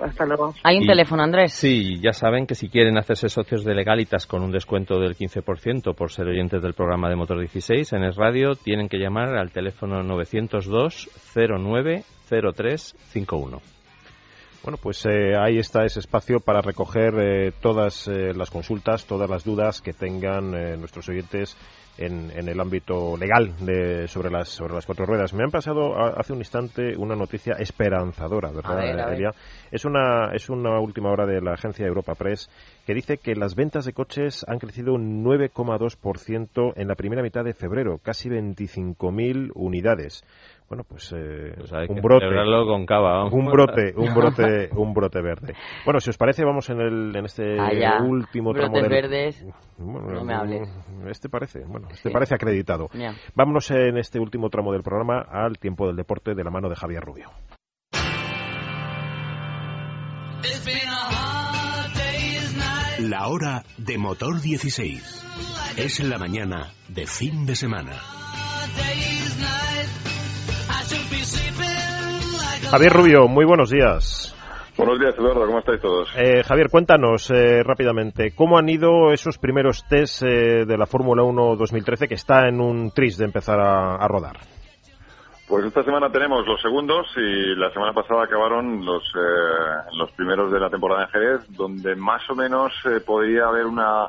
Hasta luego. Hay un teléfono, Andrés. Sí, ya saben que si quieren hacerse socios de Legalitas con un descuento del 15% por ser oyentes del programa de Motor 16 en Es Radio, tienen que llamar al teléfono 902 09 0351. Bueno, pues eh, ahí está ese espacio para recoger eh, todas eh, las consultas, todas las dudas que tengan nuestros oyentes en, el ámbito legal de, sobre, las, sobre las cuatro ruedas. Me han pasado hace un instante una noticia esperanzadora, ¿verdad, Es una, es una última hora de la agencia Europa Press que dice que las ventas de coches han crecido un 9,2% en la primera mitad de febrero, casi 25.000 unidades bueno, pues, eh, pues un brote, con cava, un brote, un (laughs) brote, un brote verde. Bueno, si os parece, vamos en el en este ah, último tramo del verdes. no me hables. Este parece, bueno, este parece acreditado. Vámonos en este último tramo del programa al tiempo del deporte de la mano de Javier Rubio. La hora de motor 16 es la mañana de fin de semana. Javier Rubio, muy buenos días. Buenos días, Eduardo, ¿cómo estáis todos? Eh, Javier, cuéntanos eh, rápidamente, ¿cómo han ido esos primeros test eh, de la Fórmula 1 2013 que está en un tris de empezar a, rodar? Pues esta semana tenemos los segundos y la semana pasada acabaron los, los primeros de la temporada en Jerez, donde más o menos podría haber una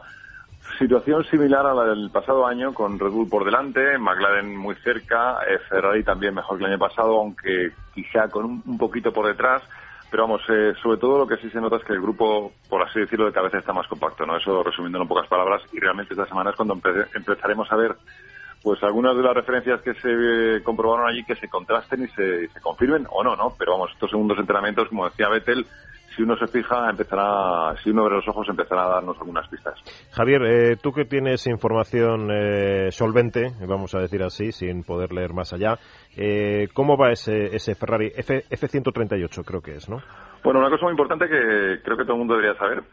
situación similar a la del pasado año, con Red Bull por delante, McLaren muy cerca, eh, Ferrari también mejor que el año pasado, aunque quizá con un, poquito por detrás. pero vamos, eh, sobre todo lo que sí se nota es que el grupo, por así decirlo, de cabeza está más compacto, ¿no? Eso resumiendo en pocas palabras, y realmente esta semana es cuando empezaremos a ver pues algunas de las referencias que se eh, comprobaron allí que se contrasten y se, se confirmen o no, ¿no? Pero vamos, estos segundos entrenamientos, como decía Vettel, si uno se fija, empezará, si uno abre los ojos, empezará a darnos algunas pistas. Javier, eh, tú que tienes información eh, solvente, vamos a decir así, sin poder leer más allá, eh, ¿cómo va ese, ese Ferrari F, F138, creo que es, no? Bueno, una cosa muy importante que creo que todo el mundo debería saber,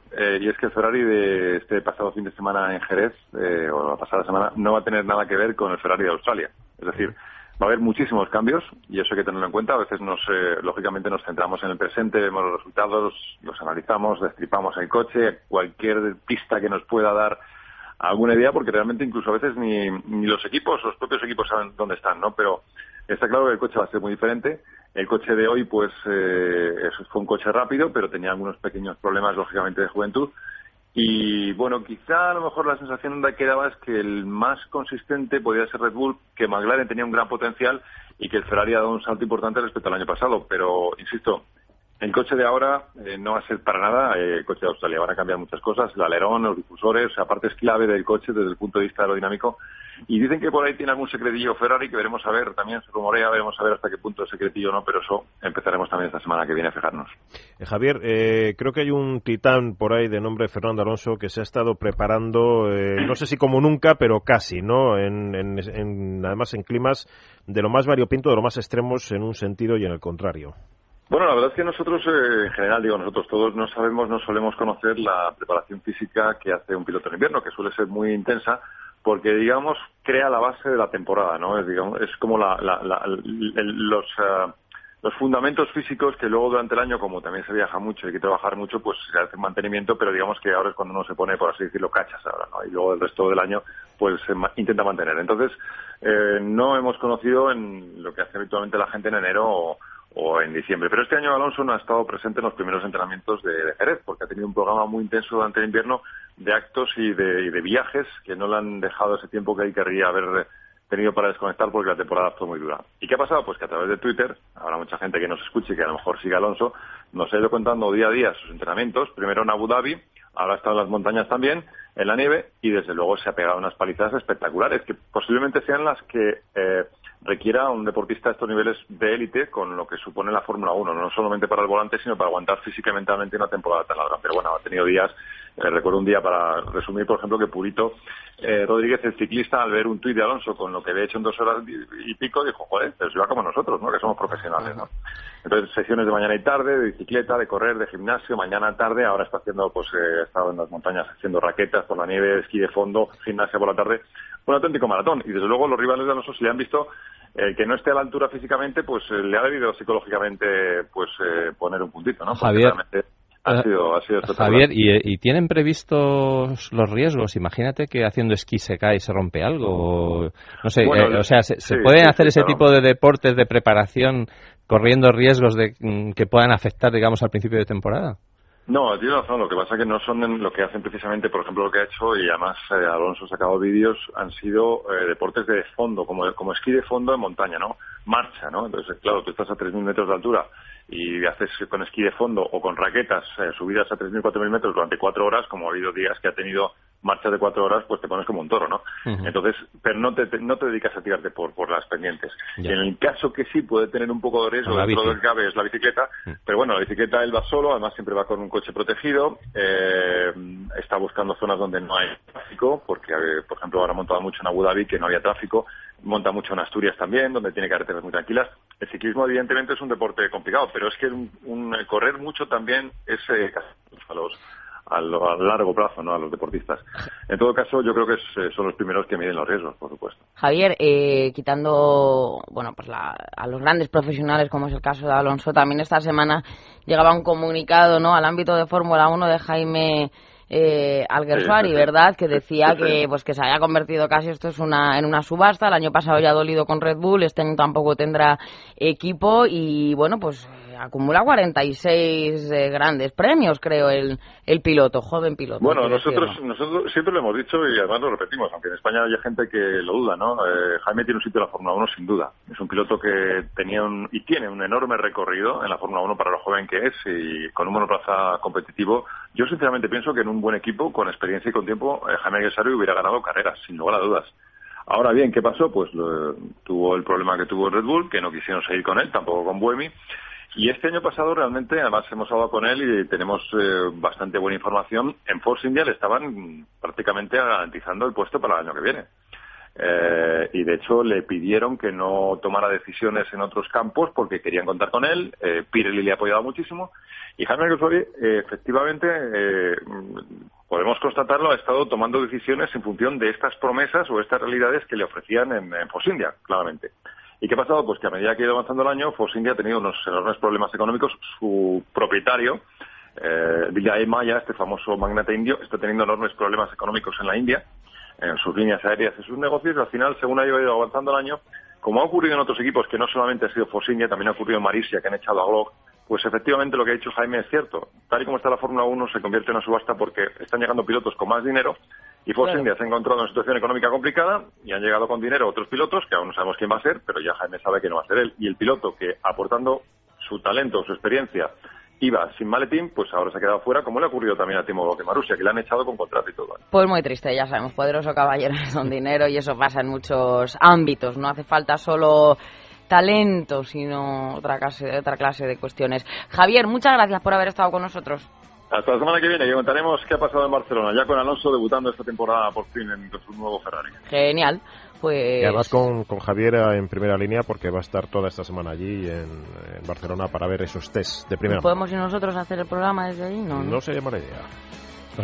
y es que el Ferrari de este pasado fin de semana en Jerez, o la pasada semana, no va a tener nada que ver con el Ferrari de Australia. Es decir, Va a haber muchísimos cambios y eso hay que tenerlo en cuenta. A veces, nos, eh, lógicamente, nos centramos en el presente, vemos los resultados, los analizamos, destripamos el coche, cualquier pista que nos pueda dar alguna idea, porque realmente incluso a veces ni, ni los equipos, los propios equipos saben dónde están, ¿no? Pero está claro que el coche va a ser muy diferente. El coche de hoy, pues, eh, fue un coche rápido, pero tenía algunos pequeños problemas, lógicamente, de juventud. Y bueno, quizá a lo mejor la sensación que daba es que el más consistente podía ser Red Bull, que McLaren tenía un gran potencial y que el Ferrari ha dado un salto importante respecto al año pasado. Pero, insisto, el coche de ahora eh, no va a ser para nada eh, el coche de Australia. Van a cambiar muchas cosas, el alerón, los difusores, aparte es clave del coche desde el punto de vista aerodinámico y dicen que por ahí tiene algún secretillo Ferrari que veremos a ver, también se rumorea, veremos a ver hasta qué punto es secretillo o no, pero eso empezaremos también esta semana que viene a fijarnos. Eh, Javier, eh, creo que hay un titán por ahí de nombre Fernando Alonso que se ha estado preparando, no sé si como nunca, pero casi, ¿no? En, además en climas de lo más variopinto, de lo más extremos en un sentido y en el contrario. Bueno, la verdad es que nosotros, en general, digo, nosotros todos no sabemos, no solemos conocer la preparación física que hace un piloto en invierno, que suele ser muy intensa, porque digamos crea la base de la temporada, ¿no? Es, digamos, es como la, los eh, los fundamentos físicos que luego durante el año, como también se viaja mucho y hay que trabajar mucho, pues se hace mantenimiento, pero digamos que ahora es cuando uno se pone, por así decirlo, cachas ahora, ¿no? Y luego el resto del año, pues se intenta mantener. Entonces, eh, no hemos conocido en lo que hace habitualmente la gente en enero o, o en diciembre. Pero este año Alonso no ha estado presente en los primeros entrenamientos de, Jerez, porque ha tenido un programa muy intenso durante el invierno de actos y de, viajes que no le han dejado ese tiempo que él querría haber tenido para desconectar porque la temporada fue muy dura. ¿Y qué ha pasado? Pues que a través de Twitter, habrá mucha gente que nos escuche y que a lo mejor sigue Alonso, nos ha ido contando día a día sus entrenamientos, primero en Abu Dhabi, ahora estado en las montañas también, en la nieve, y desde luego se ha pegado unas palizadas espectaculares, que posiblemente sean las que eh, requiera un deportista a estos niveles de élite con lo que supone la Fórmula 1, no solamente para el volante, sino para aguantar física y mentalmente una temporada tan larga. Pero bueno, ha tenido días, eh, recuerdo un día para resumir, por ejemplo, que Purito eh, Rodríguez, el ciclista, al ver un tuit de Alonso con lo que había hecho en dos horas y, pico, dijo, joder, pero se va como nosotros, ¿no? Que somos profesionales, ¿no? Entonces, sesiones de mañana y tarde, de bicicleta, de correr, de gimnasio, mañana tarde, ahora está haciendo, pues, eh, estado en las montañas haciendo raquetas por la nieve, esquí de fondo, gimnasia por la tarde, un auténtico maratón. Y desde luego los rivales de Alonso, si le han visto el que no esté a la altura físicamente, pues eh, le ha debido psicológicamente pues eh, poner un puntito, ¿no? Javier, ha sido, ha sido Javier, ¿y, tienen previstos los riesgos? Imagínate que haciendo esquí se cae y se rompe algo. No sé, eh, o sea, ¿se, pueden hacer ese tipo de deportes de preparación corriendo riesgos de mm, que puedan afectar, digamos, al principio de temporada? No, tiene razón. Lo que pasa es que no son lo que hacen precisamente, por ejemplo, lo que ha hecho, y además eh, Alonso ha sacado vídeos, han sido eh, deportes de fondo, como, como esquí de fondo en montaña, ¿no? Marcha, ¿no? Entonces, claro, tú estás a 3.000 metros de altura y haces con esquí de fondo o con raquetas eh, subidas a 3.000, 4.000 metros durante cuatro horas, como ha habido días que ha tenido marcha de cuatro horas, pues te pones como un toro, ¿no? Entonces, pero no te, no te dedicas a tirarte por, por las pendientes. Y en el caso que sí puede tener un poco de riesgo dentro del cabe es la bicicleta, pero bueno, la bicicleta él va solo, además siempre va con un coche protegido, eh, está buscando zonas donde no hay tráfico, porque, eh, por ejemplo, ahora ha montado mucho en Abu Dhabi, que no había tráfico, monta mucho en Asturias también, donde tiene carreteras muy tranquilas. El ciclismo, evidentemente, es un deporte complicado, pero es que un, correr mucho también es eh, a los a, largo plazo, ¿no? A los deportistas. En todo caso, yo creo que eh, son los primeros que miden los riesgos, por supuesto. Javier, eh, quitando, bueno, pues a los grandes profesionales, como es el caso de Alonso, también esta semana llegaba un comunicado, ¿no? Al ámbito de Fórmula 1 de Jaime eh, Alguersuari, ¿verdad? Que decía que pues que se haya convertido casi esto es una en una subasta. El año pasado ya ha dolido con Red Bull, este año tampoco tendrá equipo y bueno, pues acumula 46 eh, grandes premios, creo, el, el piloto, joven piloto. Bueno, nosotros, nosotros siempre lo hemos dicho y además lo repetimos, aunque en España hay gente que lo duda, ¿no? Eh, Jaime tiene un sitio en la Fórmula 1 sin duda. Es un piloto que tenía un, y tiene un enorme recorrido en la Fórmula 1 para lo joven que es y con un monoplaza competitivo. Yo sinceramente pienso que en un buen equipo, con experiencia y con tiempo, eh, Jaime Aguisario hubiera ganado carreras, sin lugar a dudas. Ahora bien, ¿qué pasó? Pues tuvo el problema que tuvo Red Bull, que no quisieron seguir con él, tampoco con Buemi. Y este año pasado realmente, además hemos hablado con él y tenemos eh, bastante buena información. En Force India le estaban prácticamente garantizando el puesto para el año que viene. Eh, y de hecho le pidieron que no tomara decisiones en otros campos porque querían contar con él. Eh, Pirelli le ha apoyado muchísimo. Y Jaime Gosori, eh, efectivamente, eh, podemos constatarlo, ha estado tomando decisiones en función de estas promesas o estas realidades que le ofrecían en, en India, claramente. ¿Y qué ha pasado? Pues que a medida que ha ido avanzando el año, Force India ha tenido unos enormes problemas económicos. Su propietario, eh, Vijay Maya, este famoso magnate indio, está teniendo enormes problemas económicos en la India, en sus líneas aéreas y sus negocios. Y al final, según ha ido avanzando el año, como ha ocurrido en otros equipos, que no solamente ha sido Force India, también ha ocurrido en Marisia, que han echado a Glock, pues efectivamente lo que ha dicho Jaime es cierto. Tal y como está la Fórmula 1 se convierte en una subasta porque están llegando pilotos con más dinero y Force India se ha encontrado en una situación económica complicada y han llegado con dinero otros pilotos que aún no sabemos quién va a ser, pero ya Jaime sabe que no va a ser él. Y el piloto que aportando su talento, su experiencia, iba sin maletín, pues ahora se ha quedado fuera, como le ha ocurrido también a Timo Marusia, que le han echado con contrato y todo. Pues muy triste, ya sabemos, poderoso caballero (laughs) son dinero y eso pasa en muchos ámbitos. No hace falta solo talento, sino otra clase, otra clase de cuestiones. Javier, muchas gracias por haber estado con nosotros. Hasta la semana que viene, que contaremos qué ha pasado en Barcelona, ya con Alonso debutando esta temporada por fin en su nuevo Ferrari. Genial. Pues... Y además con, con Javier en primera línea porque va a estar toda esta semana allí en, Barcelona para ver esos test de primera ¿Podemos ir nosotros a hacer el programa desde ahí? No, no, sería mala idea.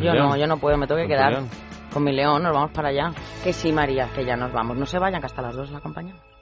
Yo no, yo no puedo, me tengo que quedar con mi león, nos vamos para allá. Que sí, María, que ya nos vamos. No se vayan, que hasta las dos la acompañamos.